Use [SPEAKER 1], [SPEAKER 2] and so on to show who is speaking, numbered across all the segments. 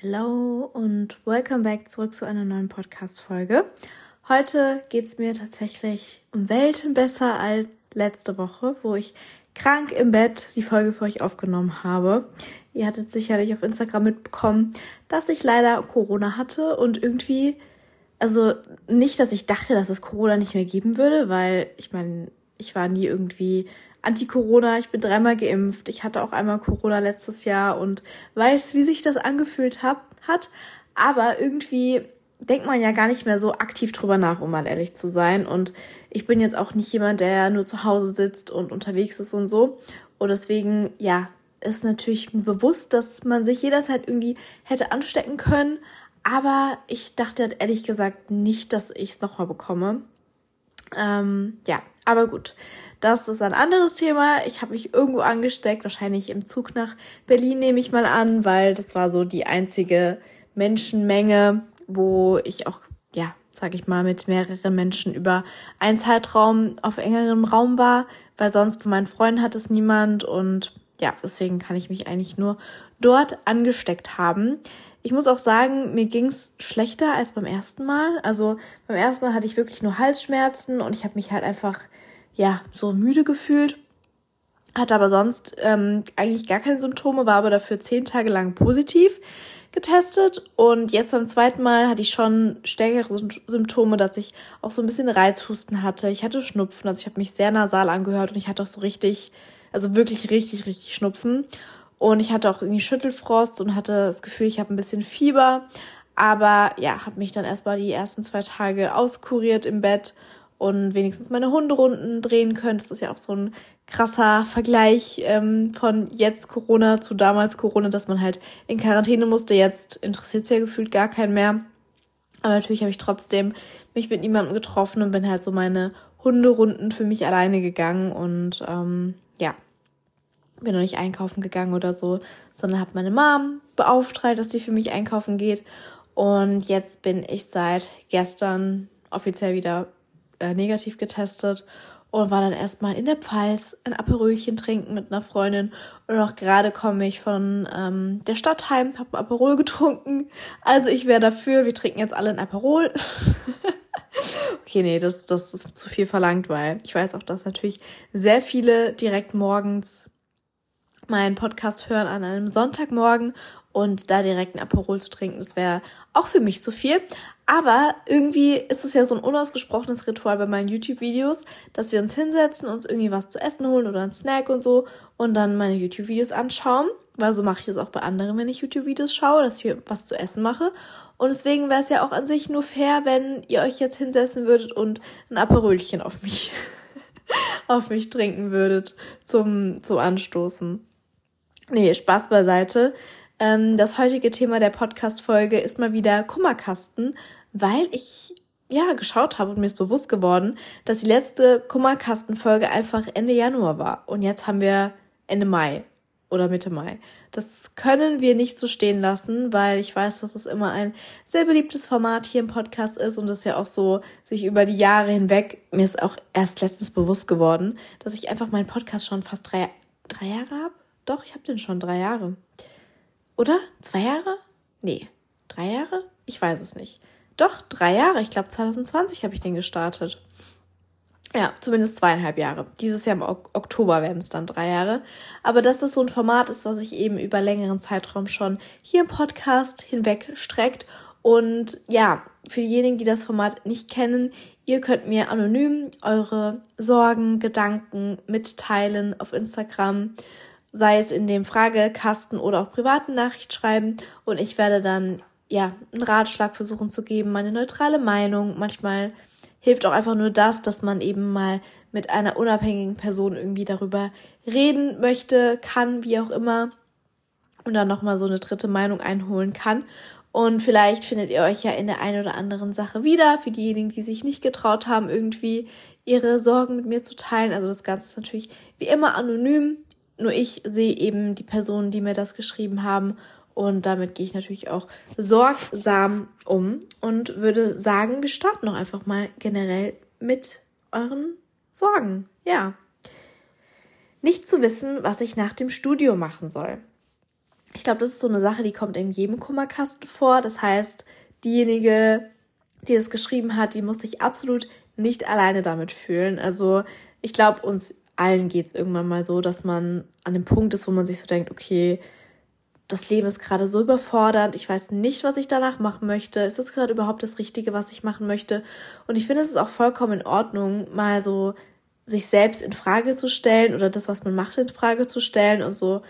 [SPEAKER 1] Hallo und welcome back zurück zu einer neuen Podcast-Folge. Heute geht es mir tatsächlich um Welten besser als letzte Woche, wo ich krank im Bett die Folge für euch aufgenommen habe. Ihr hattet sicherlich auf Instagram mitbekommen, dass ich leider Corona hatte und irgendwie, also nicht, dass ich dachte, dass es Corona nicht mehr geben würde, weil ich meine, ich war nie irgendwie Anti-Corona, ich bin dreimal geimpft, ich hatte auch einmal Corona letztes Jahr und weiß, wie sich das angefühlt hab, hat. Aber irgendwie denkt man ja gar nicht mehr so aktiv drüber nach, um mal ehrlich zu sein. Und ich bin jetzt auch nicht jemand, der nur zu Hause sitzt und unterwegs ist und so. Und deswegen, ja, ist natürlich bewusst, dass man sich jederzeit irgendwie hätte anstecken können. Aber ich dachte ehrlich gesagt nicht, dass ich es nochmal bekomme. Ähm, ja, aber gut. Das ist ein anderes Thema. Ich habe mich irgendwo angesteckt, wahrscheinlich im Zug nach Berlin nehme ich mal an, weil das war so die einzige Menschenmenge, wo ich auch, ja, sag ich mal, mit mehreren Menschen über einen Zeitraum auf engerem Raum war, weil sonst von meinen Freunden hat es niemand und ja, deswegen kann ich mich eigentlich nur dort angesteckt haben. Ich muss auch sagen, mir ging's schlechter als beim ersten Mal. Also beim ersten Mal hatte ich wirklich nur Halsschmerzen und ich habe mich halt einfach ja, so müde gefühlt. Hatte aber sonst ähm, eigentlich gar keine Symptome, war aber dafür zehn Tage lang positiv getestet. Und jetzt beim zweiten Mal hatte ich schon stärkere Symptome, dass ich auch so ein bisschen Reizhusten hatte. Ich hatte Schnupfen, also ich habe mich sehr nasal angehört und ich hatte auch so richtig, also wirklich richtig, richtig Schnupfen. Und ich hatte auch irgendwie Schüttelfrost und hatte das Gefühl, ich habe ein bisschen Fieber. Aber ja, habe mich dann erstmal die ersten zwei Tage auskuriert im Bett und wenigstens meine Hunderunden drehen könnte. Das ist ja auch so ein krasser Vergleich ähm, von jetzt Corona zu damals Corona, dass man halt in Quarantäne musste. Jetzt interessiert es ja gefühlt gar keinen mehr. Aber natürlich habe ich trotzdem mich mit niemandem getroffen und bin halt so meine Hunderunden für mich alleine gegangen und ähm, ja, bin noch nicht einkaufen gegangen oder so, sondern habe meine Mom beauftragt, dass sie für mich einkaufen geht. Und jetzt bin ich seit gestern offiziell wieder äh, negativ getestet und war dann erstmal in der Pfalz ein Aperolchen trinken mit einer Freundin. Und auch gerade komme ich von ähm, der Stadt heim, habe ein Aperol getrunken. Also ich wäre dafür, wir trinken jetzt alle ein Aperol. okay, nee, das, das ist zu viel verlangt, weil ich weiß auch, dass natürlich sehr viele direkt morgens meinen Podcast hören an einem Sonntagmorgen und da direkt ein Aperol zu trinken, das wäre auch für mich zu viel. Aber irgendwie ist es ja so ein unausgesprochenes Ritual bei meinen YouTube-Videos, dass wir uns hinsetzen, uns irgendwie was zu essen holen oder einen Snack und so und dann meine YouTube-Videos anschauen. Weil so mache ich es auch bei anderen, wenn ich YouTube-Videos schaue, dass ich was zu essen mache. Und deswegen wäre es ja auch an sich nur fair, wenn ihr euch jetzt hinsetzen würdet und ein Aperölchen auf mich, auf mich trinken würdet zum, zum Anstoßen. Nee, Spaß beiseite. Ähm, das heutige Thema der Podcast-Folge ist mal wieder Kummerkasten, weil ich ja geschaut habe und mir ist bewusst geworden, dass die letzte Kummerkasten-Folge einfach Ende Januar war. Und jetzt haben wir Ende Mai oder Mitte Mai. Das können wir nicht so stehen lassen, weil ich weiß, dass es immer ein sehr beliebtes Format hier im Podcast ist und es ja auch so sich über die Jahre hinweg, mir ist auch erst letztens bewusst geworden, dass ich einfach meinen Podcast schon fast drei, drei Jahre habe. Doch, ich habe den schon drei Jahre. Oder? Zwei Jahre? Nee. Drei Jahre? Ich weiß es nicht. Doch, drei Jahre. Ich glaube, 2020 habe ich den gestartet. Ja, zumindest zweieinhalb Jahre. Dieses Jahr im Oktober werden es dann drei Jahre. Aber dass das so ein Format ist, was sich eben über längeren Zeitraum schon hier im Podcast hinweg streckt. Und ja, für diejenigen, die das Format nicht kennen, ihr könnt mir anonym eure Sorgen, Gedanken mitteilen auf Instagram sei es in dem Fragekasten oder auch privaten Nachricht schreiben und ich werde dann ja einen Ratschlag versuchen zu geben, meine neutrale Meinung. Manchmal hilft auch einfach nur das, dass man eben mal mit einer unabhängigen Person irgendwie darüber reden möchte, kann, wie auch immer und dann noch mal so eine dritte Meinung einholen kann. Und vielleicht findet ihr euch ja in der einen oder anderen Sache wieder. Für diejenigen, die sich nicht getraut haben, irgendwie ihre Sorgen mit mir zu teilen. Also das Ganze ist natürlich wie immer anonym. Nur ich sehe eben die Personen, die mir das geschrieben haben. Und damit gehe ich natürlich auch sorgsam um und würde sagen, wir starten doch einfach mal generell mit euren Sorgen. Ja. Nicht zu wissen, was ich nach dem Studio machen soll. ich glaube, das ist so eine Sache, die kommt in jedem Kummerkasten vor. Das heißt, diejenige, die es geschrieben hat, die muss sich absolut nicht alleine damit fühlen. Also ich glaube, uns allen geht es irgendwann mal so, dass man an dem Punkt ist, wo man sich so denkt, okay, das Leben ist gerade so überfordernd, ich weiß nicht, was ich danach machen möchte. Ist das gerade überhaupt das Richtige, was ich machen möchte? Und ich finde, es ist auch vollkommen in Ordnung, mal so sich selbst in Frage zu stellen oder das, was man macht, in Frage zu stellen und so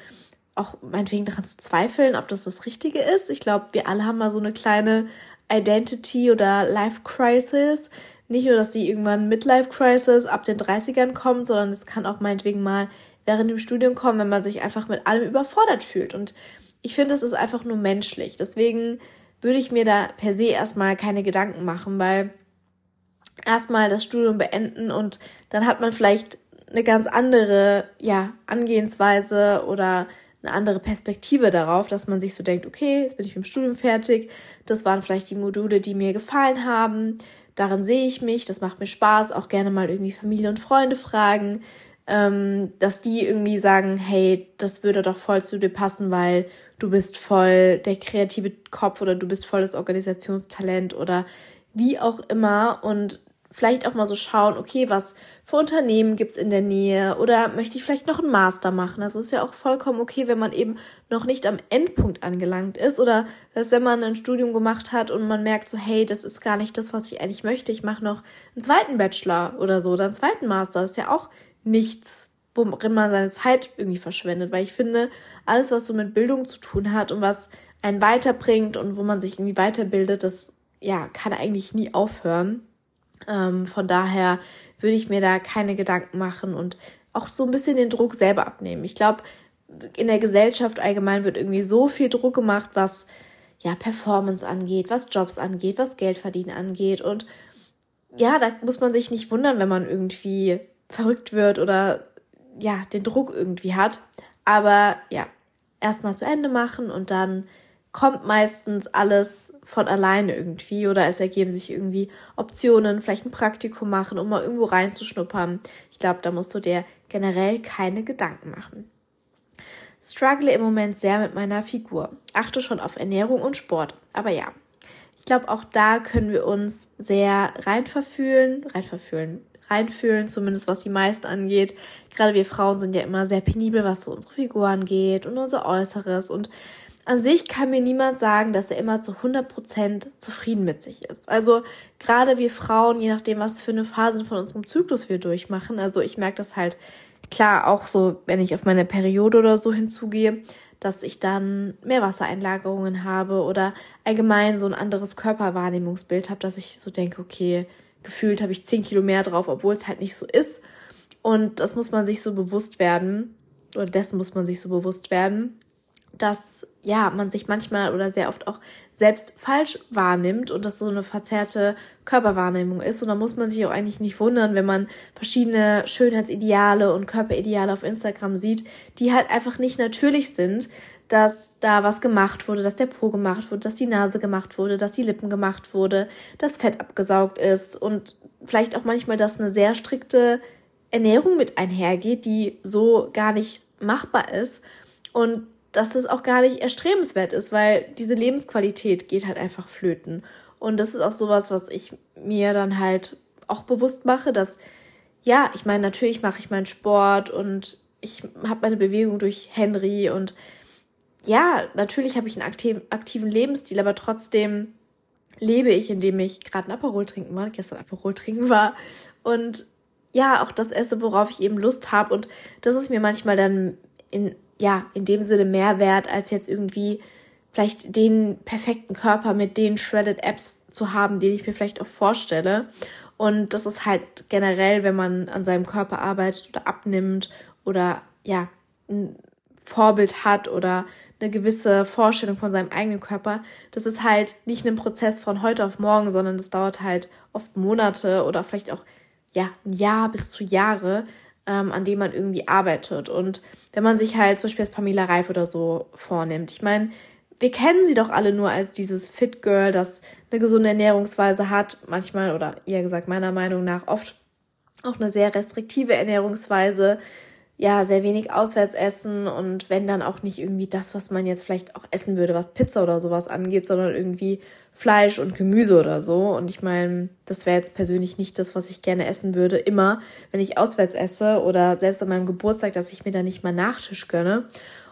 [SPEAKER 1] auch meinetwegen daran zu zweifeln, ob das das Richtige ist. Ich glaube, wir alle haben mal so eine kleine Identity oder Life Crisis. Nicht nur, dass die irgendwann Midlife Crisis ab den 30ern kommt, sondern es kann auch meinetwegen mal während dem Studium kommen, wenn man sich einfach mit allem überfordert fühlt. Und ich finde, es ist einfach nur menschlich. Deswegen würde ich mir da per se erstmal keine Gedanken machen, weil erstmal das Studium beenden und dann hat man vielleicht eine ganz andere, ja, Angehensweise oder eine andere Perspektive darauf, dass man sich so denkt, okay, jetzt bin ich mit dem Studium fertig, das waren vielleicht die Module, die mir gefallen haben, darin sehe ich mich, das macht mir Spaß, auch gerne mal irgendwie Familie und Freunde fragen, ähm, dass die irgendwie sagen, hey, das würde doch voll zu dir passen, weil du bist voll der kreative Kopf oder du bist voll das Organisationstalent oder wie auch immer. Und vielleicht auch mal so schauen, okay, was für Unternehmen gibt's in der Nähe oder möchte ich vielleicht noch einen Master machen. Also ist ja auch vollkommen okay, wenn man eben noch nicht am Endpunkt angelangt ist oder selbst wenn man ein Studium gemacht hat und man merkt so, hey, das ist gar nicht das, was ich eigentlich möchte. Ich mache noch einen zweiten Bachelor oder so oder einen zweiten Master. Das ist ja auch nichts, worin man seine Zeit irgendwie verschwendet, weil ich finde, alles, was so mit Bildung zu tun hat und was einen weiterbringt und wo man sich irgendwie weiterbildet, das ja, kann eigentlich nie aufhören. Ähm, von daher würde ich mir da keine Gedanken machen und auch so ein bisschen den Druck selber abnehmen. Ich glaube, in der Gesellschaft allgemein wird irgendwie so viel Druck gemacht, was ja Performance angeht, was Jobs angeht, was Geldverdienen angeht und ja, da muss man sich nicht wundern, wenn man irgendwie verrückt wird oder ja, den Druck irgendwie hat. Aber ja, erstmal zu Ende machen und dann kommt meistens alles von alleine irgendwie oder es ergeben sich irgendwie Optionen, vielleicht ein Praktikum machen, um mal irgendwo reinzuschnuppern. Ich glaube, da musst du dir generell keine Gedanken machen. Struggle im Moment sehr mit meiner Figur. Achte schon auf Ernährung und Sport. Aber ja, ich glaube, auch da können wir uns sehr reinverfühlen, reinverfühlen, reinfühlen, zumindest was die meisten angeht. Gerade wir Frauen sind ja immer sehr penibel, was so unsere Figur angeht und unser Äußeres und an sich kann mir niemand sagen, dass er immer zu 100% zufrieden mit sich ist. Also gerade wir Frauen, je nachdem, was für eine Phase von unserem Zyklus wir durchmachen, also ich merke das halt klar auch so, wenn ich auf meine Periode oder so hinzugehe, dass ich dann mehr Wassereinlagerungen habe oder allgemein so ein anderes Körperwahrnehmungsbild habe, dass ich so denke, okay, gefühlt habe ich 10 Kilo mehr drauf, obwohl es halt nicht so ist. Und das muss man sich so bewusst werden, oder dessen muss man sich so bewusst werden, dass ja, man sich manchmal oder sehr oft auch selbst falsch wahrnimmt und das so eine verzerrte Körperwahrnehmung ist. Und da muss man sich auch eigentlich nicht wundern, wenn man verschiedene Schönheitsideale und Körperideale auf Instagram sieht, die halt einfach nicht natürlich sind, dass da was gemacht wurde, dass der Po gemacht wurde, dass die Nase gemacht wurde, dass die Lippen gemacht wurde, dass Fett abgesaugt ist und vielleicht auch manchmal, dass eine sehr strikte Ernährung mit einhergeht, die so gar nicht machbar ist. Und dass das auch gar nicht erstrebenswert ist, weil diese Lebensqualität geht halt einfach flöten. Und das ist auch sowas, was ich mir dann halt auch bewusst mache, dass, ja, ich meine, natürlich mache ich meinen Sport und ich habe meine Bewegung durch Henry und ja, natürlich habe ich einen aktiv, aktiven Lebensstil, aber trotzdem lebe ich, indem ich gerade ein Aperol trinken war, gestern Aperol trinken war und ja, auch das esse, worauf ich eben Lust habe und das ist mir manchmal dann in ja, in dem Sinne mehr wert, als jetzt irgendwie vielleicht den perfekten Körper mit den Shredded Apps zu haben, den ich mir vielleicht auch vorstelle. Und das ist halt generell, wenn man an seinem Körper arbeitet oder abnimmt oder ja, ein Vorbild hat oder eine gewisse Vorstellung von seinem eigenen Körper, das ist halt nicht ein Prozess von heute auf morgen, sondern das dauert halt oft Monate oder vielleicht auch ja ein Jahr bis zu Jahre, ähm, an dem man irgendwie arbeitet. Und wenn man sich halt zum Beispiel als Pamela Reif oder so vornimmt, ich meine, wir kennen sie doch alle nur als dieses Fit Girl, das eine gesunde Ernährungsweise hat, manchmal oder eher gesagt meiner Meinung nach oft auch eine sehr restriktive Ernährungsweise, ja, sehr wenig auswärts essen und wenn dann auch nicht irgendwie das, was man jetzt vielleicht auch essen würde, was Pizza oder sowas angeht, sondern irgendwie Fleisch und Gemüse oder so. Und ich meine, das wäre jetzt persönlich nicht das, was ich gerne essen würde, immer, wenn ich auswärts esse oder selbst an meinem Geburtstag, dass ich mir da nicht mal Nachtisch gönne.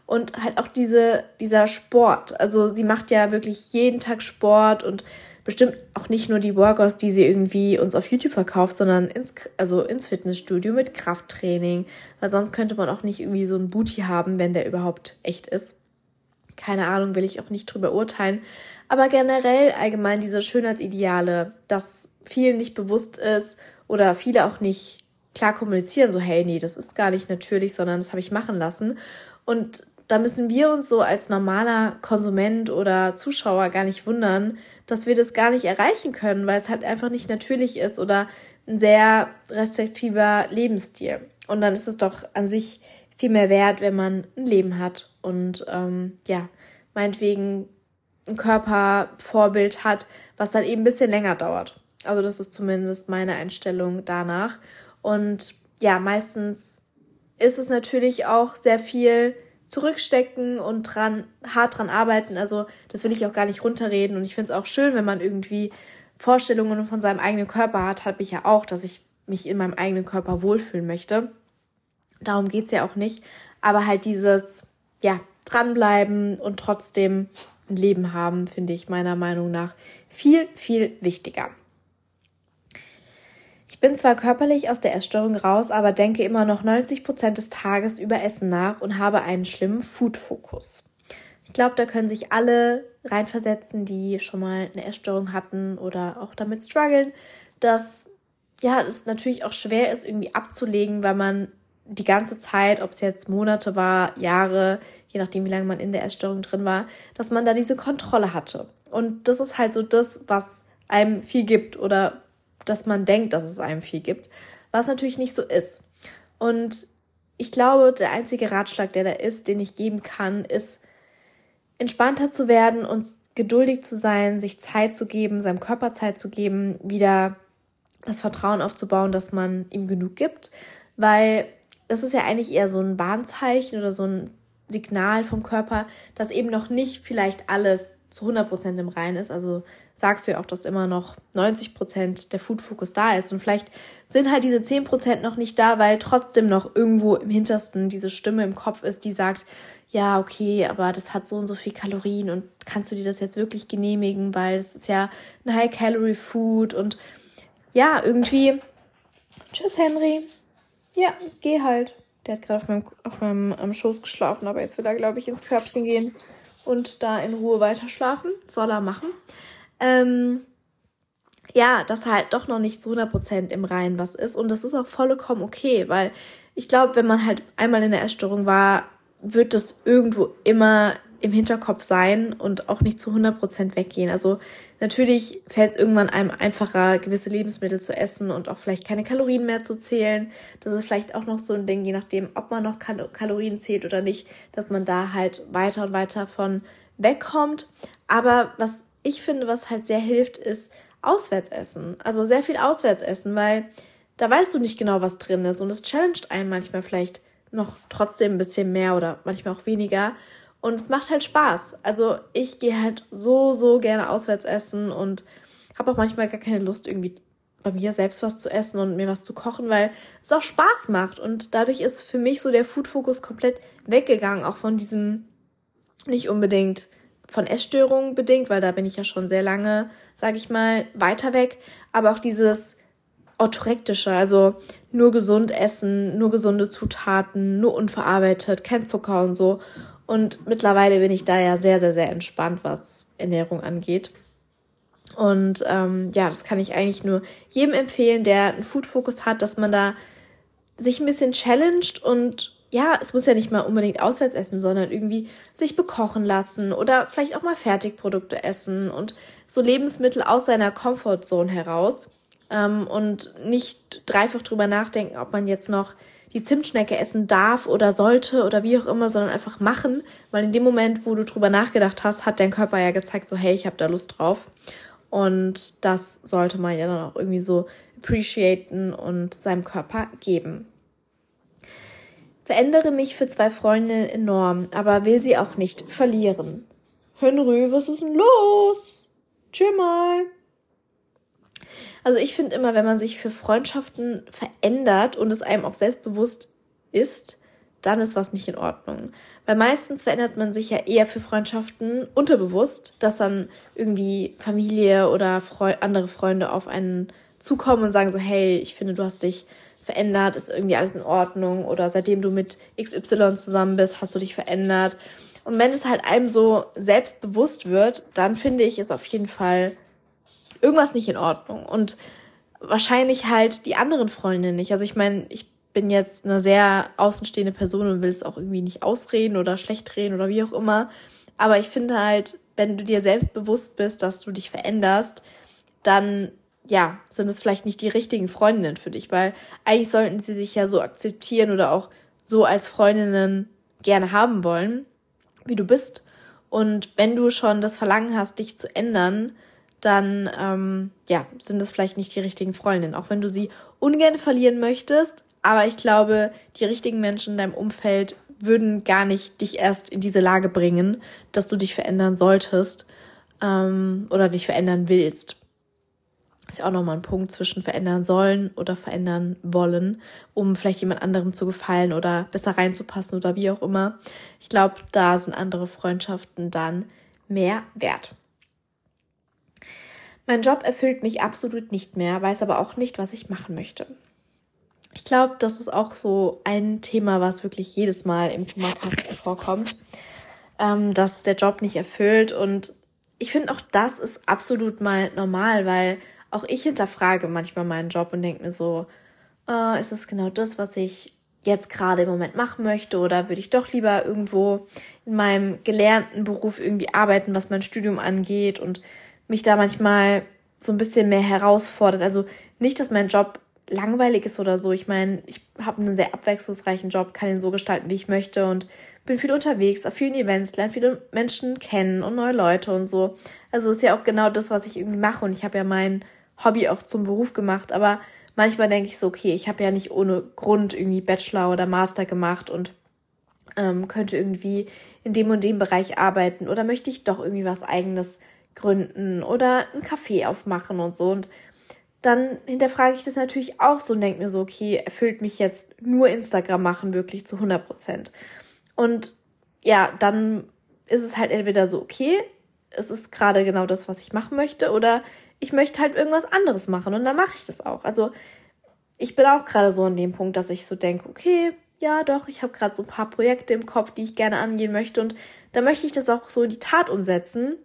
[SPEAKER 1] Und halt auch diese, dieser Sport. Also sie macht ja wirklich jeden Tag Sport und bestimmt auch nicht nur die Workouts, die sie irgendwie uns auf YouTube verkauft, sondern ins, also ins Fitnessstudio mit Krafttraining. Weil sonst könnte man auch nicht irgendwie so einen Booty haben, wenn der überhaupt echt ist. Keine Ahnung, will ich auch nicht drüber urteilen. Aber generell allgemein diese Schönheitsideale, dass vielen nicht bewusst ist oder viele auch nicht klar kommunizieren, so hey, nee, das ist gar nicht natürlich, sondern das habe ich machen lassen. Und da müssen wir uns so als normaler Konsument oder Zuschauer gar nicht wundern, dass wir das gar nicht erreichen können, weil es halt einfach nicht natürlich ist oder ein sehr restriktiver Lebensstil. Und dann ist es doch an sich viel mehr wert, wenn man ein Leben hat und ähm, ja, meinetwegen ein Körpervorbild hat, was dann eben ein bisschen länger dauert. Also das ist zumindest meine Einstellung danach. Und ja, meistens ist es natürlich auch sehr viel zurückstecken und dran, hart dran arbeiten. Also das will ich auch gar nicht runterreden. Und ich finde es auch schön, wenn man irgendwie Vorstellungen von seinem eigenen Körper hat, habe ich ja auch, dass ich mich in meinem eigenen Körper wohlfühlen möchte. Darum geht es ja auch nicht. Aber halt dieses, ja, dranbleiben und trotzdem ein Leben haben, finde ich meiner Meinung nach viel, viel wichtiger. Ich bin zwar körperlich aus der Essstörung raus, aber denke immer noch 90 Prozent des Tages über Essen nach und habe einen schlimmen Food-Fokus. Ich glaube, da können sich alle reinversetzen, die schon mal eine Essstörung hatten oder auch damit strugglen, dass ja, es natürlich auch schwer ist, irgendwie abzulegen, weil man die ganze Zeit, ob es jetzt Monate war, Jahre, je nachdem, wie lange man in der Essstörung drin war, dass man da diese Kontrolle hatte. Und das ist halt so das, was einem viel gibt oder dass man denkt, dass es einem viel gibt, was natürlich nicht so ist. Und ich glaube, der einzige Ratschlag, der da ist, den ich geben kann, ist, entspannter zu werden und geduldig zu sein, sich Zeit zu geben, seinem Körper Zeit zu geben, wieder das Vertrauen aufzubauen, dass man ihm genug gibt, weil das ist ja eigentlich eher so ein Warnzeichen oder so ein Signal vom Körper, dass eben noch nicht vielleicht alles zu 100 Prozent im Reinen ist. Also sagst du ja auch, dass immer noch 90 Prozent der Food Focus da ist. Und vielleicht sind halt diese 10 Prozent noch nicht da, weil trotzdem noch irgendwo im Hintersten diese Stimme im Kopf ist, die sagt, ja, okay, aber das hat so und so viel Kalorien und kannst du dir das jetzt wirklich genehmigen, weil es ist ja ein High-Calorie-Food und ja, irgendwie. Tschüss, Henry. Ja, geh halt. Der hat gerade auf meinem, auf meinem am Schoß geschlafen, aber jetzt will er, glaube ich, ins Körbchen gehen und da in Ruhe weiter schlafen. Soll er machen. Ähm, ja, dass halt doch noch nicht zu 100% im Reinen was ist. Und das ist auch vollkommen okay, weil ich glaube, wenn man halt einmal in der Essstörung war, wird das irgendwo immer im Hinterkopf sein und auch nicht zu 100% weggehen. Also natürlich fällt es irgendwann einem einfacher, gewisse Lebensmittel zu essen und auch vielleicht keine Kalorien mehr zu zählen. Das ist vielleicht auch noch so ein Ding, je nachdem, ob man noch Kalorien zählt oder nicht, dass man da halt weiter und weiter von wegkommt. Aber was ich finde, was halt sehr hilft, ist Auswärtsessen. Also sehr viel Auswärtsessen, weil da weißt du nicht genau, was drin ist und es challenged einen manchmal vielleicht noch trotzdem ein bisschen mehr oder manchmal auch weniger. Und es macht halt Spaß. Also ich gehe halt so, so gerne auswärts essen und habe auch manchmal gar keine Lust, irgendwie bei mir selbst was zu essen und mir was zu kochen, weil es auch Spaß macht. Und dadurch ist für mich so der Food-Fokus komplett weggegangen, auch von diesem nicht unbedingt von Essstörungen bedingt, weil da bin ich ja schon sehr lange, sage ich mal, weiter weg. Aber auch dieses orthorektische, also nur gesund essen, nur gesunde Zutaten, nur unverarbeitet, kein Zucker und so. Und mittlerweile bin ich da ja sehr, sehr, sehr entspannt, was Ernährung angeht. Und ähm, ja, das kann ich eigentlich nur jedem empfehlen, der einen Food-Fokus hat, dass man da sich ein bisschen challenged und ja, es muss ja nicht mal unbedingt auswärts essen, sondern irgendwie sich bekochen lassen oder vielleicht auch mal Fertigprodukte essen und so Lebensmittel aus seiner Comfortzone heraus ähm, und nicht dreifach drüber nachdenken, ob man jetzt noch die Zimtschnecke essen darf oder sollte oder wie auch immer, sondern einfach machen, weil in dem Moment, wo du drüber nachgedacht hast, hat dein Körper ja gezeigt, so hey, ich habe da Lust drauf. Und das sollte man ja dann auch irgendwie so appreciaten und seinem Körper geben. Verändere mich für zwei Freundinnen enorm, aber will sie auch nicht verlieren. Henry, was ist denn los? Tschüss mal. Also ich finde immer, wenn man sich für Freundschaften verändert und es einem auch selbstbewusst ist, dann ist was nicht in Ordnung. Weil meistens verändert man sich ja eher für Freundschaften unterbewusst, dass dann irgendwie Familie oder Freu andere Freunde auf einen zukommen und sagen so, hey, ich finde, du hast dich verändert, ist irgendwie alles in Ordnung oder seitdem du mit XY zusammen bist, hast du dich verändert. Und wenn es halt einem so selbstbewusst wird, dann finde ich, ist auf jeden Fall irgendwas nicht in Ordnung. Und wahrscheinlich halt die anderen Freundinnen nicht. Also ich meine, ich bin jetzt eine sehr außenstehende Person und will es auch irgendwie nicht ausreden oder schlecht reden oder wie auch immer. Aber ich finde halt, wenn du dir selbst bewusst bist, dass du dich veränderst, dann ja, sind es vielleicht nicht die richtigen Freundinnen für dich, weil eigentlich sollten sie sich ja so akzeptieren oder auch so als Freundinnen gerne haben wollen, wie du bist. Und wenn du schon das Verlangen hast, dich zu ändern, dann ähm, ja, sind es vielleicht nicht die richtigen Freundinnen, auch wenn du sie ungern verlieren möchtest. Aber ich glaube, die richtigen Menschen in deinem Umfeld würden gar nicht dich erst in diese Lage bringen, dass du dich verändern solltest ähm, oder dich verändern willst. Ist ja auch nochmal ein Punkt zwischen verändern sollen oder verändern wollen, um vielleicht jemand anderem zu gefallen oder besser reinzupassen oder wie auch immer. Ich glaube, da sind andere Freundschaften dann mehr wert. Mein Job erfüllt mich absolut nicht mehr, weiß aber auch nicht, was ich machen möchte. Ich glaube, das ist auch so ein Thema, was wirklich jedes Mal im Klimatag vorkommt, ähm, dass der Job nicht erfüllt. Und ich finde auch das ist absolut mal normal, weil auch ich hinterfrage manchmal meinen Job und denke mir so, äh, ist das genau das, was ich jetzt gerade im Moment machen möchte oder würde ich doch lieber irgendwo in meinem gelernten Beruf irgendwie arbeiten, was mein Studium angeht und mich da manchmal so ein bisschen mehr herausfordert. Also nicht, dass mein Job langweilig ist oder so. Ich meine, ich habe einen sehr abwechslungsreichen Job, kann ihn so gestalten, wie ich möchte und bin viel unterwegs, auf vielen Events, lerne viele Menschen kennen und neue Leute und so. Also ist ja auch genau das, was ich irgendwie mache und ich habe ja mein Hobby auch zum Beruf gemacht, aber manchmal denke ich so, okay, ich habe ja nicht ohne Grund irgendwie Bachelor oder Master gemacht und ähm, könnte irgendwie in dem und dem Bereich arbeiten oder möchte ich doch irgendwie was eigenes gründen oder ein Café aufmachen und so und dann hinterfrage ich das natürlich auch so und denke mir so, okay, erfüllt mich jetzt nur Instagram machen wirklich zu 100 Prozent. Und ja, dann ist es halt entweder so, okay, es ist gerade genau das, was ich machen möchte, oder ich möchte halt irgendwas anderes machen und dann mache ich das auch. Also ich bin auch gerade so an dem Punkt, dass ich so denke, okay, ja doch, ich habe gerade so ein paar Projekte im Kopf, die ich gerne angehen möchte und da möchte ich das auch so in die Tat umsetzen.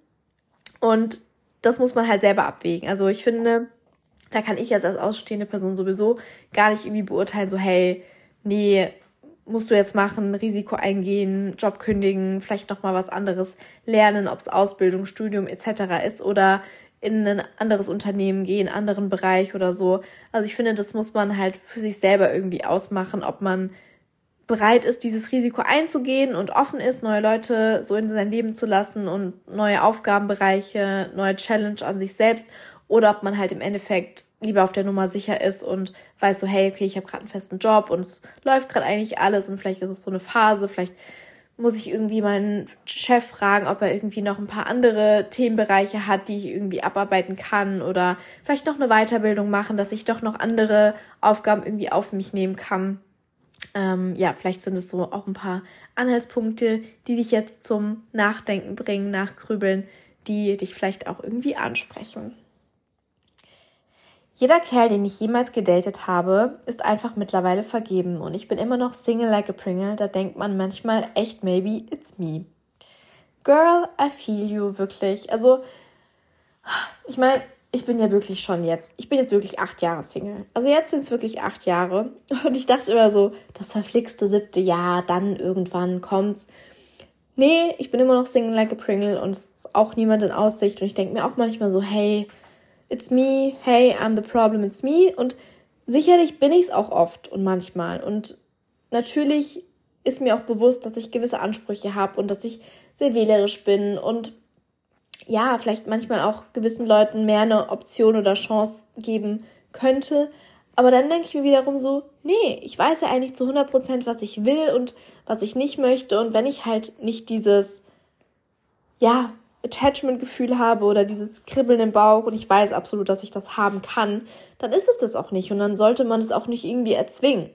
[SPEAKER 1] Und das muss man halt selber abwägen. Also ich finde, da kann ich jetzt als ausstehende Person sowieso gar nicht irgendwie beurteilen, so hey, nee, musst du jetzt machen, Risiko eingehen, Job kündigen, vielleicht noch mal was anderes lernen, ob es Ausbildung, Studium etc. ist oder in ein anderes Unternehmen gehen, einen anderen Bereich oder so. Also ich finde, das muss man halt für sich selber irgendwie ausmachen, ob man bereit ist, dieses Risiko einzugehen und offen ist, neue Leute so in sein Leben zu lassen und neue Aufgabenbereiche, neue Challenge an sich selbst oder ob man halt im Endeffekt lieber auf der Nummer sicher ist und weiß so, hey, okay, ich habe gerade einen festen Job und es läuft gerade eigentlich alles und vielleicht ist es so eine Phase, vielleicht muss ich irgendwie meinen Chef fragen, ob er irgendwie noch ein paar andere Themenbereiche hat, die ich irgendwie abarbeiten kann oder vielleicht noch eine Weiterbildung machen, dass ich doch noch andere Aufgaben irgendwie auf mich nehmen kann. Ähm, ja, vielleicht sind es so auch ein paar Anhaltspunkte, die dich jetzt zum Nachdenken bringen, Nachgrübeln, die dich vielleicht auch irgendwie ansprechen. Jeder Kerl, den ich jemals gedatet habe, ist einfach mittlerweile vergeben und ich bin immer noch Single like a Pringle. Da denkt man manchmal echt, maybe it's me. Girl, I feel you, wirklich. Also, ich meine, ich bin ja wirklich schon jetzt, ich bin jetzt wirklich acht Jahre Single. Also jetzt sind es wirklich acht Jahre. Und ich dachte immer so, das verflixte siebte Jahr, dann irgendwann kommt's. Nee, ich bin immer noch Single like a Pringle und es ist auch niemand in Aussicht. Und ich denke mir auch manchmal so, hey, it's me, hey, I'm the problem, it's me. Und sicherlich bin ich es auch oft und manchmal. Und natürlich ist mir auch bewusst, dass ich gewisse Ansprüche habe und dass ich sehr wählerisch bin und ja, vielleicht manchmal auch gewissen Leuten mehr eine Option oder Chance geben könnte. Aber dann denke ich mir wiederum so, nee, ich weiß ja eigentlich zu 100%, was ich will und was ich nicht möchte. Und wenn ich halt nicht dieses, ja, Attachment-Gefühl habe oder dieses Kribbeln im Bauch und ich weiß absolut, dass ich das haben kann, dann ist es das auch nicht. Und dann sollte man es auch nicht irgendwie erzwingen.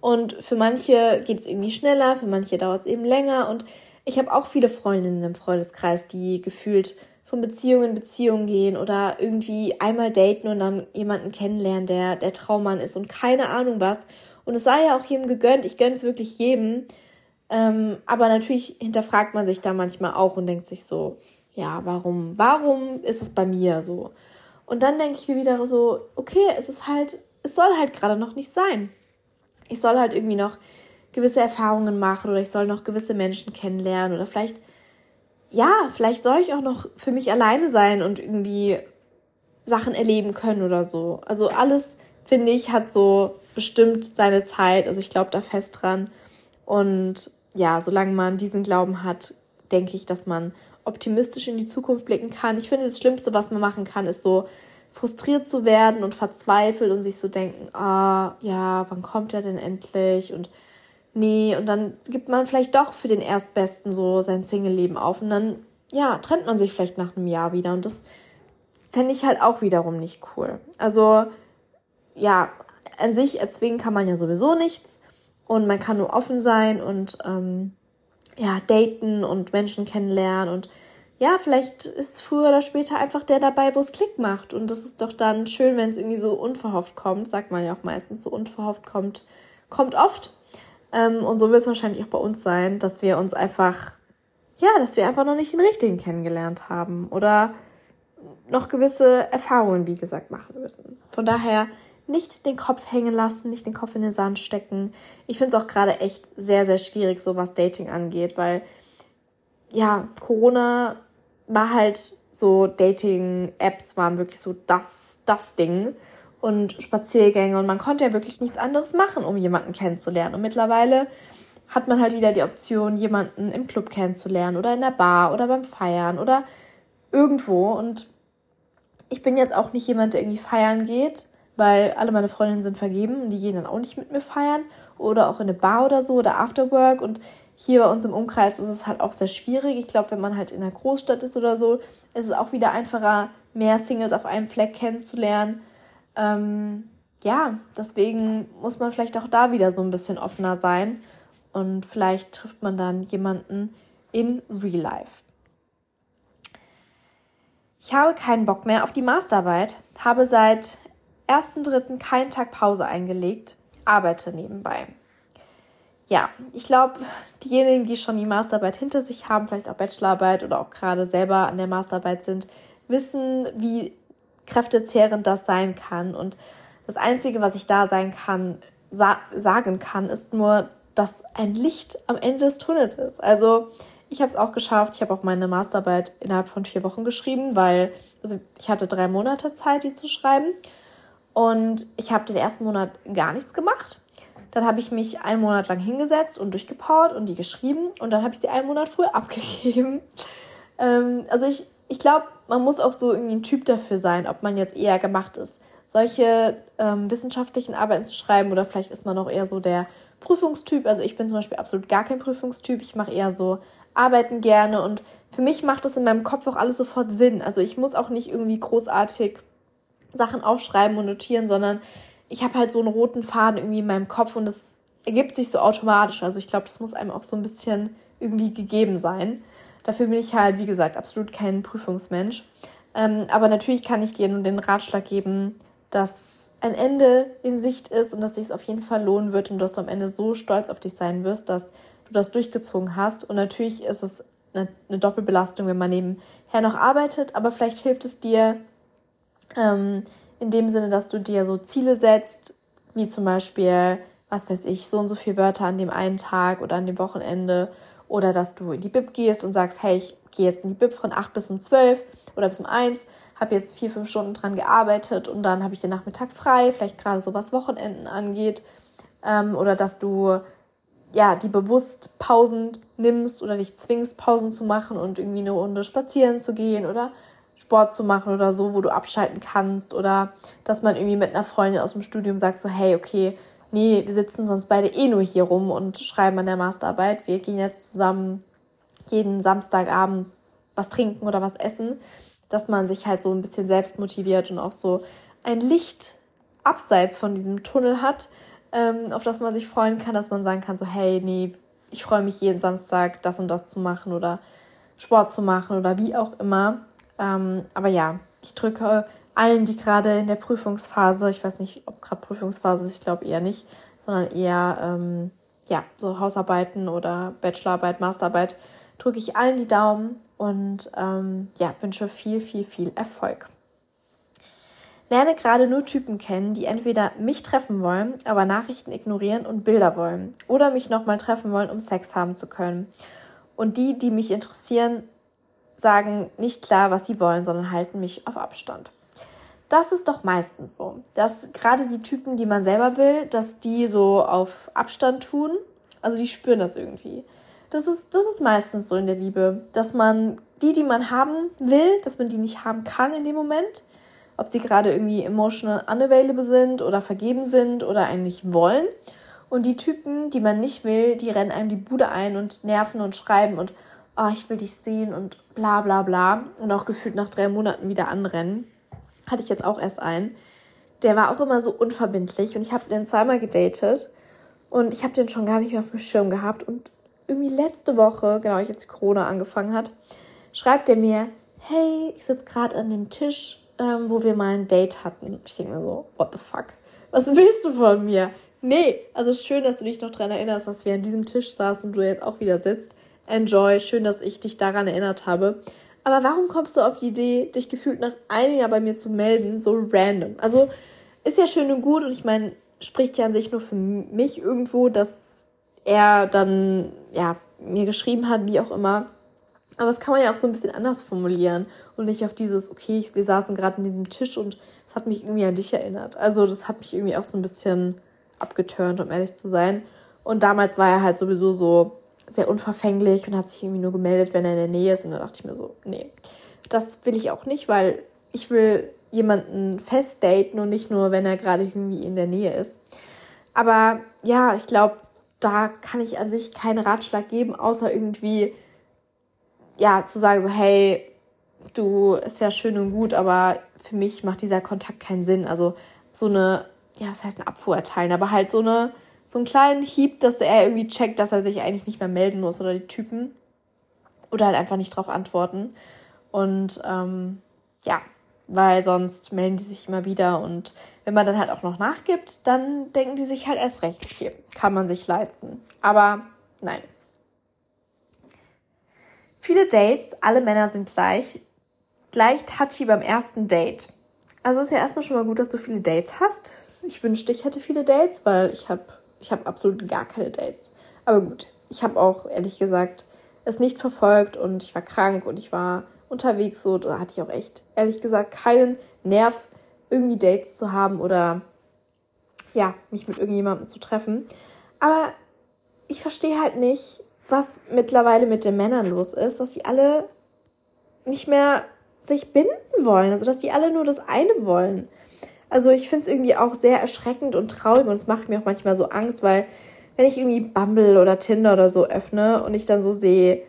[SPEAKER 1] Und für manche geht es irgendwie schneller, für manche dauert es eben länger. Und ich habe auch viele Freundinnen im Freundeskreis, die gefühlt von Beziehung in Beziehung gehen oder irgendwie einmal daten und dann jemanden kennenlernen, der der Traummann ist und keine Ahnung was. Und es sei ja auch jedem gegönnt. Ich gönne es wirklich jedem. Ähm, aber natürlich hinterfragt man sich da manchmal auch und denkt sich so, ja, warum, warum ist es bei mir so? Und dann denke ich mir wieder so, okay, es ist halt, es soll halt gerade noch nicht sein. Ich soll halt irgendwie noch gewisse Erfahrungen machen oder ich soll noch gewisse Menschen kennenlernen oder vielleicht, ja, vielleicht soll ich auch noch für mich alleine sein und irgendwie Sachen erleben können oder so. Also alles, finde ich, hat so bestimmt seine Zeit. Also ich glaube da fest dran. Und ja, solange man diesen Glauben hat, denke ich, dass man optimistisch in die Zukunft blicken kann. Ich finde, das Schlimmste, was man machen kann, ist so frustriert zu werden und verzweifelt und sich so denken, ah, ja, wann kommt er denn endlich? Und nee, und dann gibt man vielleicht doch für den Erstbesten so sein Single-Leben auf und dann, ja, trennt man sich vielleicht nach einem Jahr wieder und das fände ich halt auch wiederum nicht cool. Also, ja, an sich erzwingen kann man ja sowieso nichts und man kann nur offen sein und ähm, ja, daten und Menschen kennenlernen und ja, vielleicht ist früher oder später einfach der dabei, wo es Klick macht. Und das ist doch dann schön, wenn es irgendwie so unverhofft kommt. Sagt man ja auch meistens, so unverhofft kommt, kommt oft. Ähm, und so wird es wahrscheinlich auch bei uns sein, dass wir uns einfach, ja, dass wir einfach noch nicht den richtigen kennengelernt haben. Oder noch gewisse Erfahrungen, wie gesagt, machen müssen. Von daher nicht den Kopf hängen lassen, nicht den Kopf in den Sand stecken. Ich finde es auch gerade echt sehr, sehr schwierig, so was Dating angeht, weil ja, Corona war halt so Dating-Apps waren wirklich so das, das Ding und Spaziergänge und man konnte ja wirklich nichts anderes machen, um jemanden kennenzulernen. Und mittlerweile hat man halt wieder die Option, jemanden im Club kennenzulernen oder in der Bar oder beim Feiern oder irgendwo. Und ich bin jetzt auch nicht jemand, der irgendwie feiern geht, weil alle meine Freundinnen sind vergeben und die gehen dann auch nicht mit mir feiern oder auch in eine Bar oder so oder Afterwork und hier bei uns im Umkreis ist es halt auch sehr schwierig. Ich glaube, wenn man halt in einer Großstadt ist oder so, ist es auch wieder einfacher, mehr Singles auf einem Fleck kennenzulernen. Ähm, ja, deswegen muss man vielleicht auch da wieder so ein bisschen offener sein und vielleicht trifft man dann jemanden in Real Life. Ich habe keinen Bock mehr auf die Masterarbeit, habe seit 1.3. keinen Tag Pause eingelegt, arbeite nebenbei. Ja, ich glaube, diejenigen, die schon die Masterarbeit hinter sich haben, vielleicht auch Bachelorarbeit oder auch gerade selber an der Masterarbeit sind, wissen, wie kräftezehrend das sein kann. Und das Einzige, was ich da sein kann, sa sagen kann, ist nur, dass ein Licht am Ende des Tunnels ist. Also ich habe es auch geschafft. Ich habe auch meine Masterarbeit innerhalb von vier Wochen geschrieben, weil also ich hatte drei Monate Zeit, die zu schreiben. Und ich habe den ersten Monat gar nichts gemacht. Dann habe ich mich einen Monat lang hingesetzt und durchgepowert und die geschrieben. Und dann habe ich sie einen Monat früher abgegeben. Ähm, also ich, ich glaube, man muss auch so irgendwie ein Typ dafür sein, ob man jetzt eher gemacht ist, solche ähm, wissenschaftlichen Arbeiten zu schreiben oder vielleicht ist man auch eher so der Prüfungstyp. Also ich bin zum Beispiel absolut gar kein Prüfungstyp. Ich mache eher so Arbeiten gerne und für mich macht das in meinem Kopf auch alles sofort Sinn. Also ich muss auch nicht irgendwie großartig Sachen aufschreiben und notieren, sondern ich habe halt so einen roten Faden irgendwie in meinem Kopf und das ergibt sich so automatisch. Also ich glaube, das muss einem auch so ein bisschen irgendwie gegeben sein. Dafür bin ich halt, wie gesagt, absolut kein Prüfungsmensch. Ähm, aber natürlich kann ich dir nun den Ratschlag geben, dass ein Ende in Sicht ist und dass sich es auf jeden Fall lohnen wird und dass du am Ende so stolz auf dich sein wirst, dass du das durchgezogen hast. Und natürlich ist es eine, eine Doppelbelastung, wenn man nebenher noch arbeitet, aber vielleicht hilft es dir, ähm, in dem Sinne, dass du dir so Ziele setzt, wie zum Beispiel, was weiß ich, so und so viele Wörter an dem einen Tag oder an dem Wochenende. Oder dass du in die Bib gehst und sagst, hey, ich gehe jetzt in die Bib von 8 bis um 12 oder bis um 1, habe jetzt vier, fünf Stunden dran gearbeitet und dann habe ich den Nachmittag frei, vielleicht gerade so was Wochenenden angeht. Ähm, oder dass du ja, die bewusst Pausen nimmst oder dich zwingst, Pausen zu machen und irgendwie eine Runde spazieren zu gehen oder Sport zu machen oder so, wo du abschalten kannst oder dass man irgendwie mit einer Freundin aus dem Studium sagt so, hey, okay, nee, wir sitzen sonst beide eh nur hier rum und schreiben an der Masterarbeit. Wir gehen jetzt zusammen jeden Samstagabend was trinken oder was essen, dass man sich halt so ein bisschen selbst motiviert und auch so ein Licht abseits von diesem Tunnel hat, ähm, auf das man sich freuen kann, dass man sagen kann, so hey, nee, ich freue mich jeden Samstag, das und das zu machen oder Sport zu machen oder wie auch immer. Ähm, aber ja, ich drücke allen, die gerade in der Prüfungsphase, ich weiß nicht, ob gerade Prüfungsphase ist, ich glaube eher nicht, sondern eher ähm, ja, so Hausarbeiten oder Bachelorarbeit, Masterarbeit, drücke ich allen die Daumen und ähm, ja, wünsche viel, viel, viel Erfolg. Lerne gerade nur Typen kennen, die entweder mich treffen wollen, aber Nachrichten ignorieren und Bilder wollen, oder mich nochmal treffen wollen, um Sex haben zu können. Und die, die mich interessieren, sagen nicht klar, was sie wollen, sondern halten mich auf Abstand. Das ist doch meistens so, dass gerade die Typen, die man selber will, dass die so auf Abstand tun. Also die spüren das irgendwie. Das ist, das ist meistens so in der Liebe, dass man die, die man haben will, dass man die nicht haben kann in dem Moment ob sie gerade irgendwie emotional unavailable sind oder vergeben sind oder eigentlich wollen. Und die Typen, die man nicht will, die rennen einem die Bude ein und nerven und schreiben und oh, ich will dich sehen und bla bla bla. Und auch gefühlt nach drei Monaten wieder anrennen. Hatte ich jetzt auch erst einen. Der war auch immer so unverbindlich und ich habe den zweimal gedatet und ich habe den schon gar nicht mehr auf dem Schirm gehabt. Und irgendwie letzte Woche, genau, als jetzt Corona angefangen hat, schreibt er mir, hey, ich sitze gerade an dem Tisch ähm, wo wir mal ein Date hatten. Ich denke mir so, what the fuck? Was willst du von mir? Nee, also schön, dass du dich noch daran erinnerst, dass wir an diesem Tisch saßen und du jetzt auch wieder sitzt. Enjoy, schön, dass ich dich daran erinnert habe. Aber warum kommst du auf die Idee, dich gefühlt nach einem Jahr bei mir zu melden, so random? Also ist ja schön und gut und ich meine, spricht ja an sich nur für mich irgendwo, dass er dann ja mir geschrieben hat, wie auch immer. Aber das kann man ja auch so ein bisschen anders formulieren und nicht auf dieses, okay, ich, wir saßen gerade an diesem Tisch und es hat mich irgendwie an dich erinnert. Also das hat mich irgendwie auch so ein bisschen abgeturnt, um ehrlich zu sein. Und damals war er halt sowieso so sehr unverfänglich und hat sich irgendwie nur gemeldet, wenn er in der Nähe ist. Und da dachte ich mir so, nee, das will ich auch nicht, weil ich will jemanden festdaten und nicht nur, wenn er gerade irgendwie in der Nähe ist. Aber ja, ich glaube, da kann ich an sich keinen Ratschlag geben, außer irgendwie, ja, zu sagen so, hey, du, ist ja schön und gut, aber für mich macht dieser Kontakt keinen Sinn. Also so eine, ja, was heißt eine Abfuhr erteilen, aber halt so eine, so einen kleinen Hieb, dass er irgendwie checkt, dass er sich eigentlich nicht mehr melden muss oder die Typen. Oder halt einfach nicht drauf antworten. Und ähm, ja, weil sonst melden die sich immer wieder und wenn man dann halt auch noch nachgibt, dann denken die sich halt erst recht, okay, kann man sich leisten. Aber nein. Viele Dates, alle Männer sind gleich, gleich touchy beim ersten Date. Also ist ja erstmal schon mal gut, dass du viele Dates hast. Ich wünschte, ich hätte viele Dates, weil ich habe ich hab absolut gar keine Dates. Aber gut, ich habe auch ehrlich gesagt es nicht verfolgt und ich war krank und ich war unterwegs so, da hatte ich auch echt ehrlich gesagt keinen Nerv, irgendwie Dates zu haben oder ja, mich mit irgendjemandem zu treffen. Aber ich verstehe halt nicht, was mittlerweile mit den Männern los ist, dass sie alle nicht mehr sich binden wollen, also dass die alle nur das eine wollen. Also ich finde es irgendwie auch sehr erschreckend und traurig und es macht mir auch manchmal so Angst, weil wenn ich irgendwie Bumble oder Tinder oder so öffne und ich dann so sehe,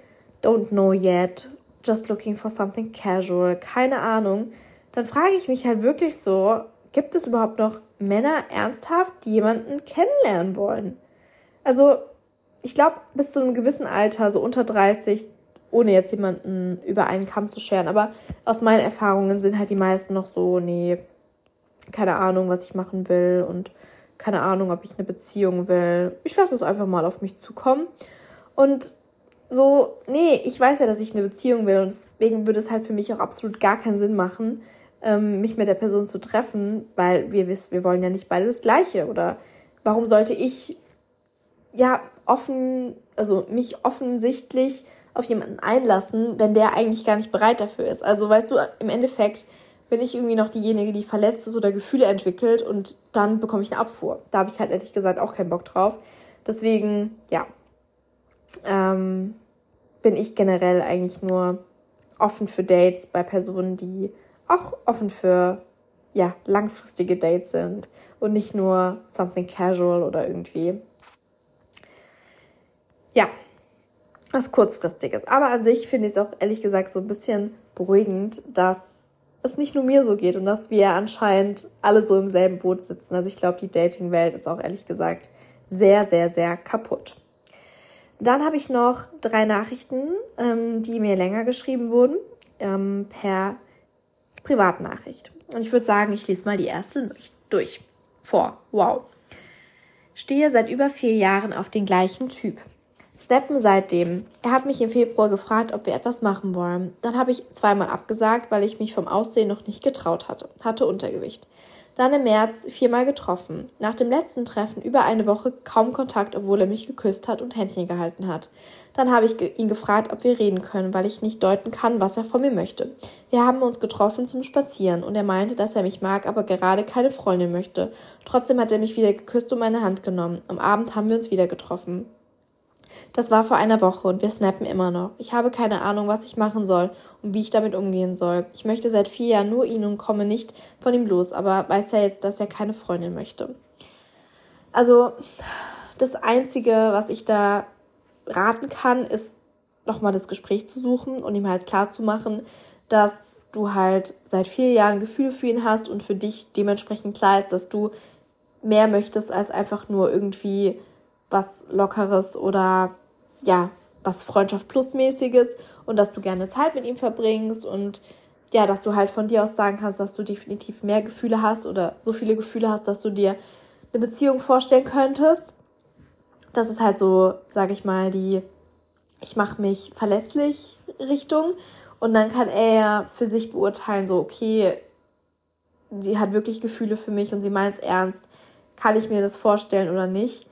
[SPEAKER 1] don't know yet, just looking for something casual, keine Ahnung, dann frage ich mich halt wirklich so, gibt es überhaupt noch Männer ernsthaft, die jemanden kennenlernen wollen? Also ich glaube, bis zu einem gewissen Alter, so unter 30, ohne jetzt jemanden über einen Kamm zu scheren. Aber aus meinen Erfahrungen sind halt die meisten noch so, nee, keine Ahnung, was ich machen will und keine Ahnung, ob ich eine Beziehung will. Ich lasse es einfach mal auf mich zukommen. Und so, nee, ich weiß ja, dass ich eine Beziehung will und deswegen würde es halt für mich auch absolut gar keinen Sinn machen, ähm, mich mit der Person zu treffen, weil wir wissen, wir wollen ja nicht beide das Gleiche. Oder warum sollte ich ja offen, also mich offensichtlich auf jemanden einlassen, wenn der eigentlich gar nicht bereit dafür ist. Also weißt du, im Endeffekt bin ich irgendwie noch diejenige, die verletzt ist oder Gefühle entwickelt und dann bekomme ich eine Abfuhr. Da habe ich halt ehrlich gesagt auch keinen Bock drauf. Deswegen, ja, ähm, bin ich generell eigentlich nur offen für Dates bei Personen, die auch offen für ja, langfristige Dates sind und nicht nur something casual oder irgendwie. Ja, was kurzfristiges. Aber an sich finde ich es auch ehrlich gesagt so ein bisschen beruhigend, dass es nicht nur mir so geht und dass wir anscheinend alle so im selben Boot sitzen. Also ich glaube, die Dating-Welt ist auch ehrlich gesagt sehr, sehr, sehr kaputt. Dann habe ich noch drei Nachrichten, ähm, die mir länger geschrieben wurden, ähm, per Privatnachricht. Und ich würde sagen, ich lese mal die erste durch. Vor. Wow. Stehe seit über vier Jahren auf den gleichen Typ. Snappen seitdem. Er hat mich im Februar gefragt, ob wir etwas machen wollen. Dann habe ich zweimal abgesagt, weil ich mich vom Aussehen noch nicht getraut hatte. Hatte Untergewicht. Dann im März viermal getroffen. Nach dem letzten Treffen über eine Woche kaum Kontakt, obwohl er mich geküsst hat und Händchen gehalten hat. Dann habe ich ihn gefragt, ob wir reden können, weil ich nicht deuten kann, was er von mir möchte. Wir haben uns getroffen zum Spazieren und er meinte, dass er mich mag, aber gerade keine Freundin möchte. Trotzdem hat er mich wieder geküsst und meine Hand genommen. Am Abend haben wir uns wieder getroffen. Das war vor einer Woche und wir snappen immer noch. Ich habe keine Ahnung, was ich machen soll und wie ich damit umgehen soll. Ich möchte seit vier Jahren nur ihn und komme nicht von ihm los, aber weiß ja jetzt, dass er keine Freundin möchte. Also, das Einzige, was ich da raten kann, ist nochmal das Gespräch zu suchen und ihm halt klar zu machen, dass du halt seit vier Jahren Gefühle für ihn hast und für dich dementsprechend klar ist, dass du mehr möchtest als einfach nur irgendwie was Lockeres oder ja, was Freundschaft Plusmäßiges und dass du gerne Zeit mit ihm verbringst und ja, dass du halt von dir aus sagen kannst, dass du definitiv mehr Gefühle hast oder so viele Gefühle hast, dass du dir eine Beziehung vorstellen könntest. Das ist halt so, sage ich mal, die ich mache mich verletzlich Richtung und dann kann er ja für sich beurteilen, so okay, sie hat wirklich Gefühle für mich und sie meint es ernst, kann ich mir das vorstellen oder nicht.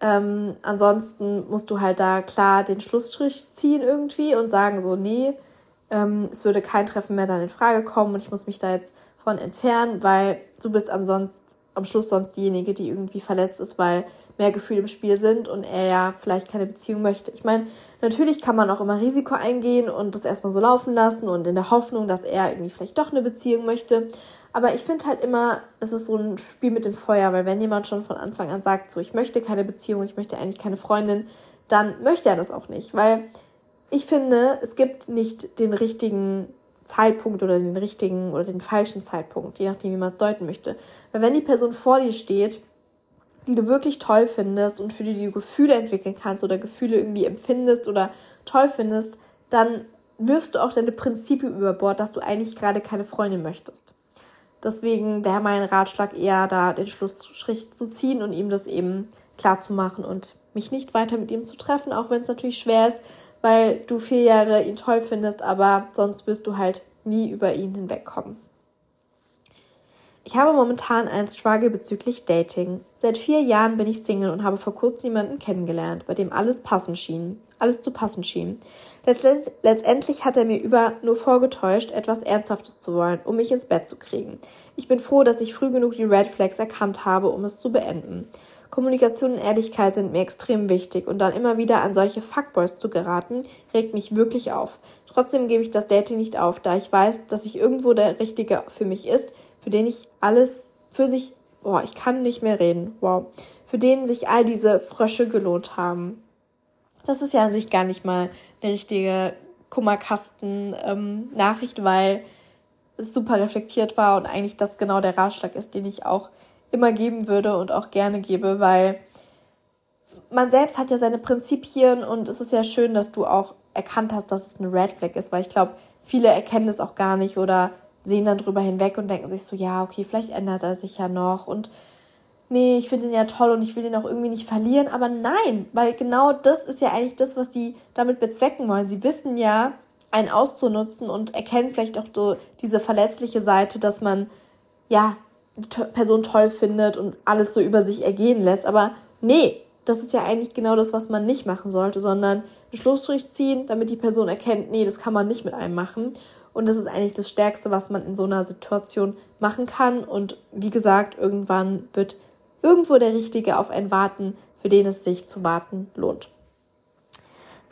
[SPEAKER 1] Ähm, ansonsten musst du halt da klar den Schlussstrich ziehen irgendwie und sagen so, nee, ähm, es würde kein Treffen mehr dann in Frage kommen und ich muss mich da jetzt von entfernen, weil du bist am, sonst, am Schluss sonst diejenige, die irgendwie verletzt ist, weil mehr Gefühle im Spiel sind und er ja vielleicht keine Beziehung möchte. Ich meine, natürlich kann man auch immer Risiko eingehen und das erstmal so laufen lassen und in der Hoffnung, dass er irgendwie vielleicht doch eine Beziehung möchte. Aber ich finde halt immer, es ist so ein Spiel mit dem Feuer, weil wenn jemand schon von Anfang an sagt, so ich möchte keine Beziehung, ich möchte eigentlich keine Freundin, dann möchte er das auch nicht, weil ich finde, es gibt nicht den richtigen Zeitpunkt oder den richtigen oder den falschen Zeitpunkt, je nachdem, wie man es deuten möchte. Weil wenn die Person vor dir steht, die du wirklich toll findest und für die du Gefühle entwickeln kannst oder Gefühle irgendwie empfindest oder toll findest, dann wirfst du auch deine Prinzipien über Bord, dass du eigentlich gerade keine Freundin möchtest. Deswegen wäre mein Ratschlag eher da, den Schlussstrich zu ziehen und ihm das eben klar zu machen und mich nicht weiter mit ihm zu treffen, auch wenn es natürlich schwer ist, weil du vier Jahre ihn toll findest, aber sonst wirst du halt nie über ihn hinwegkommen. Ich habe momentan einen Struggle bezüglich Dating. Seit vier Jahren bin ich Single und habe vor kurzem jemanden kennengelernt, bei dem alles passen schien, alles zu passen schien. Letztendlich hat er mir über nur vorgetäuscht, etwas Ernsthaftes zu wollen, um mich ins Bett zu kriegen. Ich bin froh, dass ich früh genug die Red Flags erkannt habe, um es zu beenden. Kommunikation und Ehrlichkeit sind mir extrem wichtig und dann immer wieder an solche Fuckboys zu geraten, regt mich wirklich auf. Trotzdem gebe ich das Dating nicht auf, da ich weiß, dass ich irgendwo der Richtige für mich ist, für den ich alles für sich, boah, ich kann nicht mehr reden, wow, für den sich all diese Frösche gelohnt haben. Das ist ja an sich gar nicht mal eine richtige Kummerkasten-Nachricht, ähm, weil es super reflektiert war und eigentlich das genau der Ratschlag ist, den ich auch immer geben würde und auch gerne gebe, weil man selbst hat ja seine Prinzipien und es ist ja schön, dass du auch erkannt hast, dass es eine Red Flag ist, weil ich glaube, viele erkennen es auch gar nicht oder sehen dann drüber hinweg und denken sich so, ja, okay, vielleicht ändert er sich ja noch und nee, ich finde ihn ja toll und ich will ihn auch irgendwie nicht verlieren. Aber nein, weil genau das ist ja eigentlich das, was sie damit bezwecken wollen. Sie wissen ja, einen auszunutzen und erkennen vielleicht auch so diese verletzliche Seite, dass man ja die Person toll findet und alles so über sich ergehen lässt. Aber nee, das ist ja eigentlich genau das, was man nicht machen sollte, sondern einen Schlussstrich ziehen, damit die Person erkennt, nee, das kann man nicht mit einem machen. Und das ist eigentlich das Stärkste, was man in so einer Situation machen kann. Und wie gesagt, irgendwann wird irgendwo der Richtige auf einen warten, für den es sich zu warten lohnt.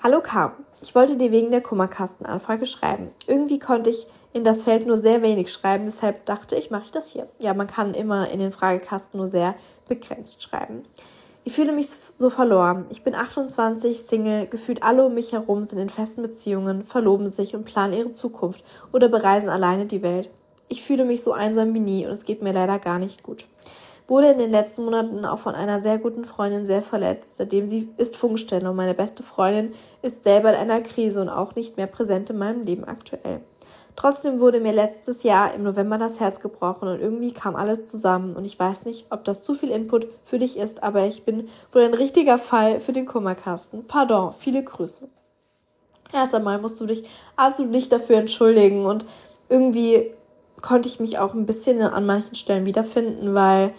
[SPEAKER 1] Hallo Caro, ich wollte dir wegen der Kummerkastenanfrage schreiben. Irgendwie konnte ich in das Feld nur sehr wenig schreiben, deshalb dachte ich, mache ich das hier. Ja, man kann immer in den Fragekasten nur sehr begrenzt schreiben. Ich fühle mich so verloren. Ich bin 28, Single, gefühlt alle um mich herum sind in festen Beziehungen, verloben sich und planen ihre Zukunft oder bereisen alleine die Welt. Ich fühle mich so einsam wie nie und es geht mir leider gar nicht gut wurde in den letzten Monaten auch von einer sehr guten Freundin sehr verletzt, seitdem sie ist Funkstelle und meine beste Freundin ist selber in einer Krise und auch nicht mehr präsent in meinem Leben aktuell. Trotzdem wurde mir letztes Jahr im November das Herz gebrochen und irgendwie kam alles zusammen und ich weiß nicht, ob das zu viel Input für dich ist, aber ich bin wohl ein richtiger Fall für den Kummerkasten. Pardon, viele Grüße. Erst einmal musst du dich absolut nicht dafür entschuldigen und irgendwie konnte ich mich auch ein bisschen an manchen Stellen wiederfinden, weil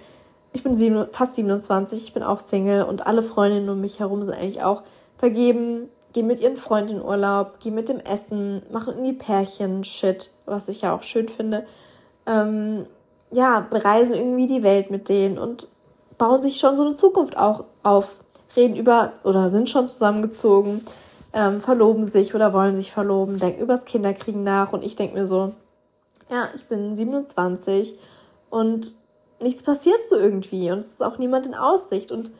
[SPEAKER 1] ich bin sieben, fast 27, ich bin auch Single und alle Freundinnen um mich herum sind eigentlich auch vergeben, gehen mit ihren Freunden in Urlaub, gehen mit dem Essen, machen irgendwie Pärchen-Shit, was ich ja auch schön finde. Ähm, ja, bereisen irgendwie die Welt mit denen und bauen sich schon so eine Zukunft auch auf. Reden über oder sind schon zusammengezogen, ähm, verloben sich oder wollen sich verloben, denken übers Kinderkriegen nach und ich denke mir so, ja, ich bin 27 und nichts passiert so irgendwie und es ist auch niemand in Aussicht. Und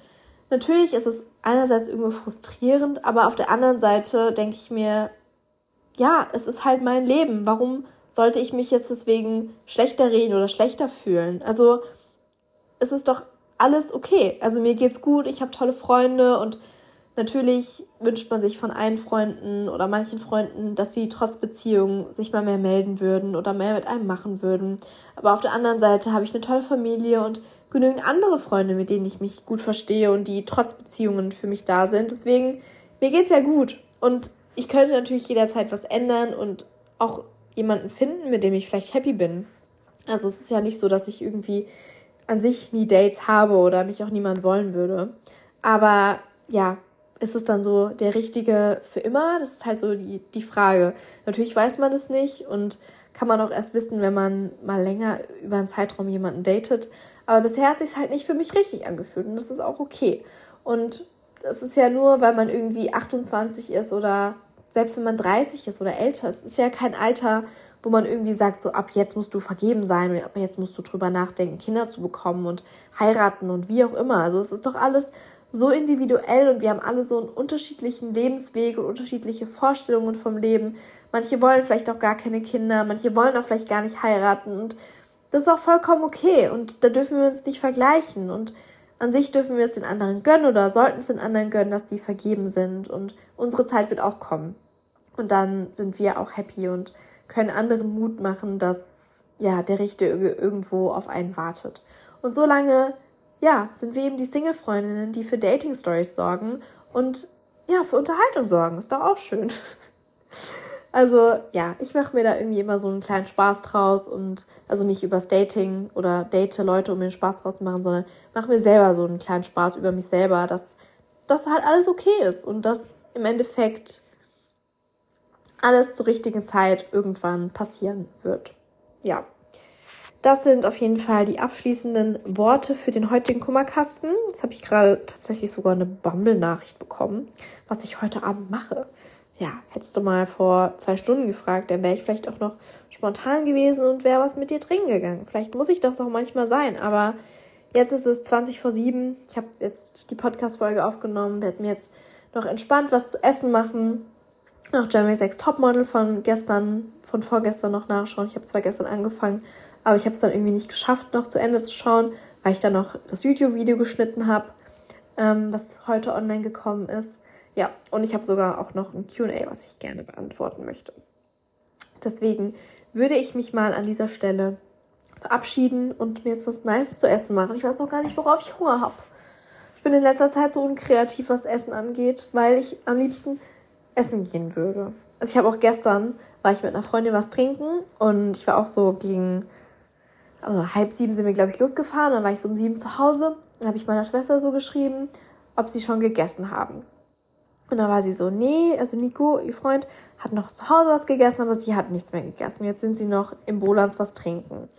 [SPEAKER 1] natürlich ist es einerseits irgendwo frustrierend, aber auf der anderen Seite denke ich mir, ja, es ist halt mein Leben. Warum sollte ich mich jetzt deswegen schlechter reden oder schlechter fühlen? Also es ist doch alles okay. Also mir geht's gut, ich habe tolle Freunde und Natürlich wünscht man sich von einen Freunden oder manchen Freunden, dass sie trotz Beziehung sich mal mehr melden würden oder mehr mit einem machen würden. Aber auf der anderen Seite habe ich eine tolle Familie und genügend andere Freunde, mit denen ich mich gut verstehe und die trotz Beziehungen für mich da sind. Deswegen, mir geht's ja gut. Und ich könnte natürlich jederzeit was ändern und auch jemanden finden, mit dem ich vielleicht happy bin. Also es ist ja nicht so, dass ich irgendwie an sich nie Dates habe oder mich auch niemand wollen würde. Aber ja, ist es dann so der richtige für immer? Das ist halt so die, die Frage. Natürlich weiß man das nicht und kann man auch erst wissen, wenn man mal länger über einen Zeitraum jemanden datet. Aber bisher hat sich halt nicht für mich richtig angefühlt und das ist auch okay. Und das ist ja nur, weil man irgendwie 28 ist oder selbst wenn man 30 ist oder älter ist, ist ja kein Alter, wo man irgendwie sagt, so ab jetzt musst du vergeben sein oder ab jetzt musst du drüber nachdenken, Kinder zu bekommen und heiraten und wie auch immer. Also es ist doch alles so individuell und wir haben alle so einen unterschiedlichen Lebensweg und unterschiedliche Vorstellungen vom Leben. Manche wollen vielleicht auch gar keine Kinder, manche wollen auch vielleicht gar nicht heiraten und das ist auch vollkommen okay und da dürfen wir uns nicht vergleichen und an sich dürfen wir es den anderen gönnen oder sollten es den anderen gönnen, dass die vergeben sind und unsere Zeit wird auch kommen. Und dann sind wir auch happy und können anderen Mut machen, dass ja der Richtige irgendwo auf einen wartet. Und solange ja, sind wir eben die Single-Freundinnen, die für Dating-Stories sorgen und ja, für Unterhaltung sorgen. Ist doch auch schön. Also ja, ich mache mir da irgendwie immer so einen kleinen Spaß draus und also nicht übers Dating oder date Leute, um mir einen Spaß draus zu machen, sondern mache mir selber so einen kleinen Spaß über mich selber, dass das halt alles okay ist und dass im Endeffekt alles zur richtigen Zeit irgendwann passieren wird. Ja. Das sind auf jeden Fall die abschließenden Worte für den heutigen Kummerkasten. Jetzt habe ich gerade tatsächlich sogar eine Bumble-Nachricht bekommen, was ich heute Abend mache. Ja, hättest du mal vor zwei Stunden gefragt, dann wäre ich vielleicht auch noch spontan gewesen und wäre was mit dir trinken gegangen. Vielleicht muss ich das doch manchmal sein, aber jetzt ist es 20 vor 7. Ich habe jetzt die Podcast-Folge aufgenommen, werde mir jetzt noch entspannt was zu essen machen. Noch Jeremy 6 Topmodel von gestern, von vorgestern noch nachschauen. Ich habe zwar gestern angefangen, aber ich habe es dann irgendwie nicht geschafft, noch zu Ende zu schauen, weil ich dann noch das YouTube-Video geschnitten habe, ähm, was heute online gekommen ist. Ja, und ich habe sogar auch noch ein QA, was ich gerne beantworten möchte. Deswegen würde ich mich mal an dieser Stelle verabschieden und mir jetzt was Nices zu essen machen. Ich weiß auch gar nicht, worauf ich Hunger habe. Ich bin in letzter Zeit so unkreativ, was Essen angeht, weil ich am liebsten essen gehen würde. Also ich habe auch gestern, war ich mit einer Freundin was trinken und ich war auch so gegen also halb sieben sind wir, glaube ich, losgefahren. Dann war ich so um sieben zu Hause. Dann habe ich meiner Schwester so geschrieben, ob sie schon gegessen haben. Und dann war sie so, nee, also Nico, ihr Freund, hat noch zu Hause was gegessen, aber sie hat nichts mehr gegessen. Jetzt sind sie noch im Bolans was trinken.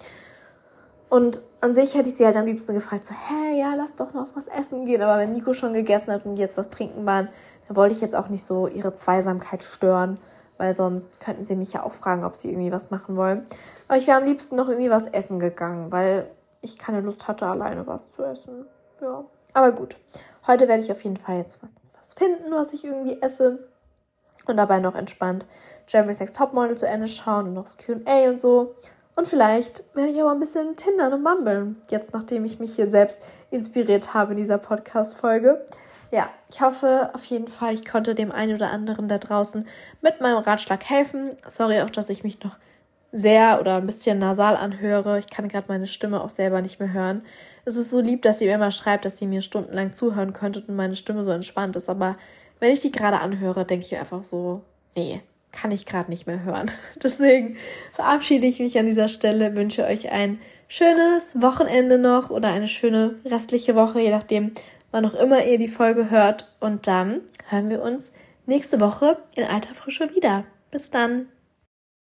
[SPEAKER 1] Und an sich hätte ich sie halt am liebsten gefragt, so, hä, ja, lass doch noch was essen gehen. Aber wenn Nico schon gegessen hat und jetzt was trinken waren, Da wollte ich jetzt auch nicht so ihre Zweisamkeit stören, weil sonst könnten sie mich ja auch fragen, ob sie irgendwie was machen wollen. Aber ich wäre am liebsten noch irgendwie was essen gegangen, weil ich keine Lust hatte, alleine was zu essen. Ja, aber gut. Heute werde ich auf jeden Fall jetzt was, was finden, was ich irgendwie esse. Und dabei noch entspannt Jeremy's Next Topmodel zu Ende schauen und noch das Q&A und so. Und vielleicht werde ich auch ein bisschen Tinder und Mumble, jetzt nachdem ich mich hier selbst inspiriert habe in dieser Podcast-Folge. Ja, ich hoffe auf jeden Fall, ich konnte dem einen oder anderen da draußen mit meinem Ratschlag helfen. Sorry auch, dass ich mich noch sehr oder ein bisschen nasal anhöre. Ich kann gerade meine Stimme auch selber nicht mehr hören. Es ist so lieb, dass ihr mir immer schreibt, dass ihr mir stundenlang zuhören könntet und meine Stimme so entspannt ist. Aber wenn ich die gerade anhöre, denke ich einfach so, nee, kann ich gerade nicht mehr hören. Deswegen verabschiede ich mich an dieser Stelle, wünsche euch ein schönes Wochenende noch oder eine schöne restliche Woche, je nachdem, wann auch immer ihr die Folge hört. Und dann hören wir uns nächste Woche in alter Frische wieder. Bis dann.